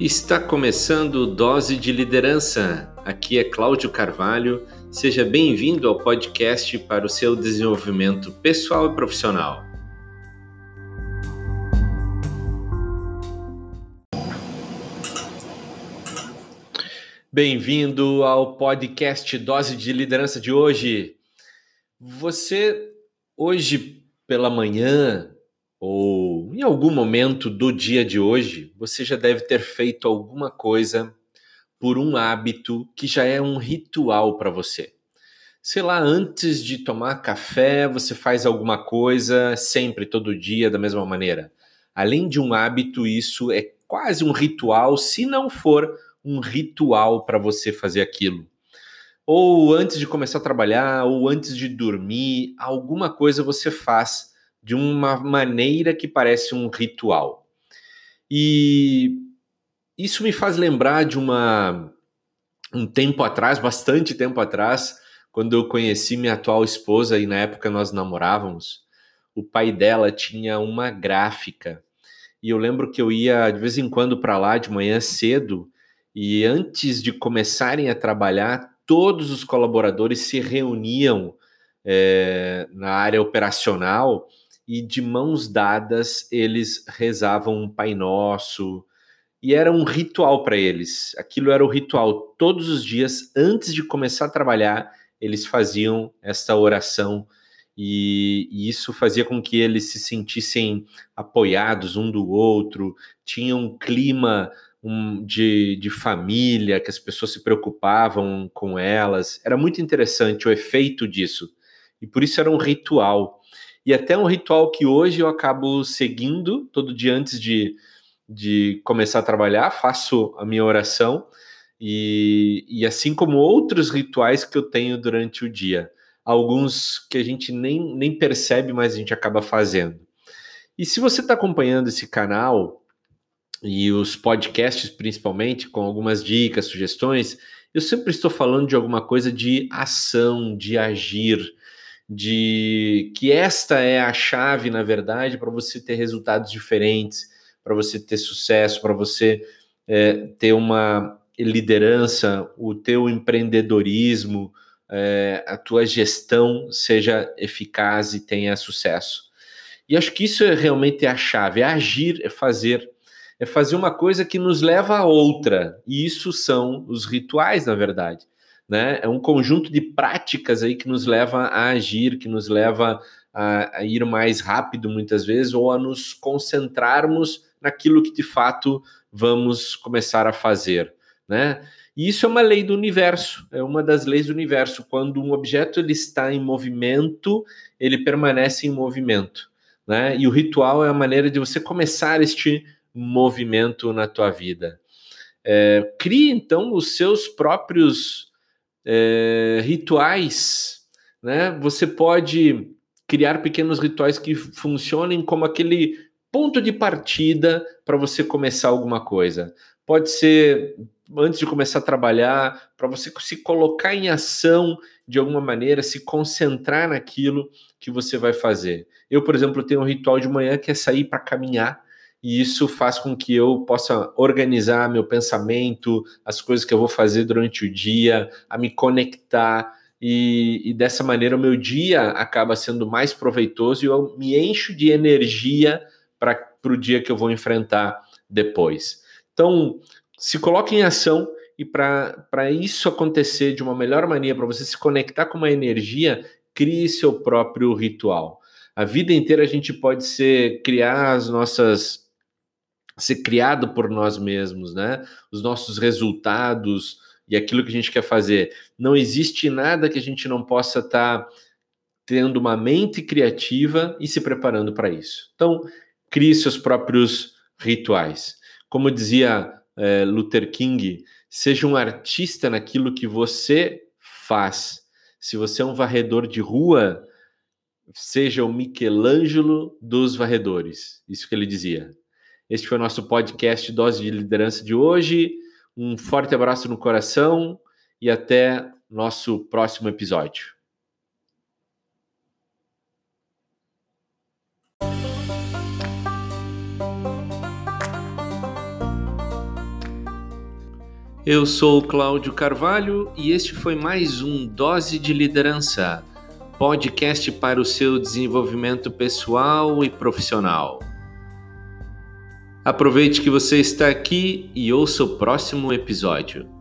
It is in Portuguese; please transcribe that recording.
Está começando Dose de Liderança. Aqui é Cláudio Carvalho. Seja bem-vindo ao podcast para o seu desenvolvimento pessoal e profissional. Bem-vindo ao podcast Dose de Liderança de hoje. Você hoje pela manhã ou em algum momento do dia de hoje, você já deve ter feito alguma coisa por um hábito que já é um ritual para você. Sei lá, antes de tomar café, você faz alguma coisa sempre, todo dia, da mesma maneira. Além de um hábito, isso é quase um ritual, se não for um ritual para você fazer aquilo. Ou antes de começar a trabalhar, ou antes de dormir, alguma coisa você faz de uma maneira que parece um ritual. E isso me faz lembrar de uma um tempo atrás, bastante tempo atrás, quando eu conheci minha atual esposa e na época nós namorávamos, o pai dela tinha uma gráfica. E eu lembro que eu ia de vez em quando para lá de manhã cedo e antes de começarem a trabalhar, todos os colaboradores se reuniam é, na área operacional e de mãos dadas eles rezavam um Pai Nosso, e era um ritual para eles. Aquilo era o ritual. Todos os dias, antes de começar a trabalhar, eles faziam essa oração e, e, isso fazia com que eles se sentissem apoiados um do outro, tinha um clima um, de, de família, que as pessoas se preocupavam com elas. Era muito interessante o efeito disso. E por isso era um ritual e até um ritual que hoje eu acabo seguindo todo dia antes de, de começar a trabalhar, faço a minha oração e, e assim como outros rituais que eu tenho durante o dia, alguns que a gente nem, nem percebe, mas a gente acaba fazendo. E se você está acompanhando esse canal e os podcasts principalmente, com algumas dicas, sugestões, eu sempre estou falando de alguma coisa de ação, de agir, de que esta é a chave, na verdade, para você ter resultados diferentes, para você ter sucesso, para você é, ter uma liderança, o teu empreendedorismo, é, a tua gestão seja eficaz e tenha sucesso. E acho que isso é realmente a chave, é agir, é fazer, é fazer uma coisa que nos leva a outra. E isso são os rituais, na verdade né? É um conjunto de práticas aí que nos leva a agir, que nos leva a, a ir mais rápido muitas vezes ou a nos concentrarmos naquilo que de fato vamos começar a fazer, né? E isso é uma lei do universo, é uma das leis do universo. Quando um objeto ele está em movimento, ele permanece em movimento, né? E o ritual é a maneira de você começar este movimento na tua vida. É, crie então os seus próprios é, rituais, né? Você pode criar pequenos rituais que funcionem como aquele ponto de partida para você começar alguma coisa. Pode ser antes de começar a trabalhar, para você se colocar em ação de alguma maneira, se concentrar naquilo que você vai fazer. Eu, por exemplo, tenho um ritual de manhã que é sair para caminhar e isso faz com que eu possa organizar meu pensamento, as coisas que eu vou fazer durante o dia, a me conectar e, e dessa maneira o meu dia acaba sendo mais proveitoso e eu me encho de energia para o dia que eu vou enfrentar depois. Então, se coloque em ação e para isso acontecer de uma melhor maneira, para você se conectar com uma energia, crie seu próprio ritual. A vida inteira a gente pode ser criar as nossas ser criado por nós mesmos, né? Os nossos resultados e aquilo que a gente quer fazer. Não existe nada que a gente não possa estar tá tendo uma mente criativa e se preparando para isso. Então, crie seus próprios rituais. Como dizia é, Luther King, seja um artista naquilo que você faz. Se você é um varredor de rua, seja o Michelangelo dos varredores. Isso que ele dizia. Este foi o nosso podcast Dose de Liderança de hoje. Um forte abraço no coração e até nosso próximo episódio. Eu sou Cláudio Carvalho e este foi mais um Dose de Liderança, podcast para o seu desenvolvimento pessoal e profissional. Aproveite que você está aqui e ouça o próximo episódio.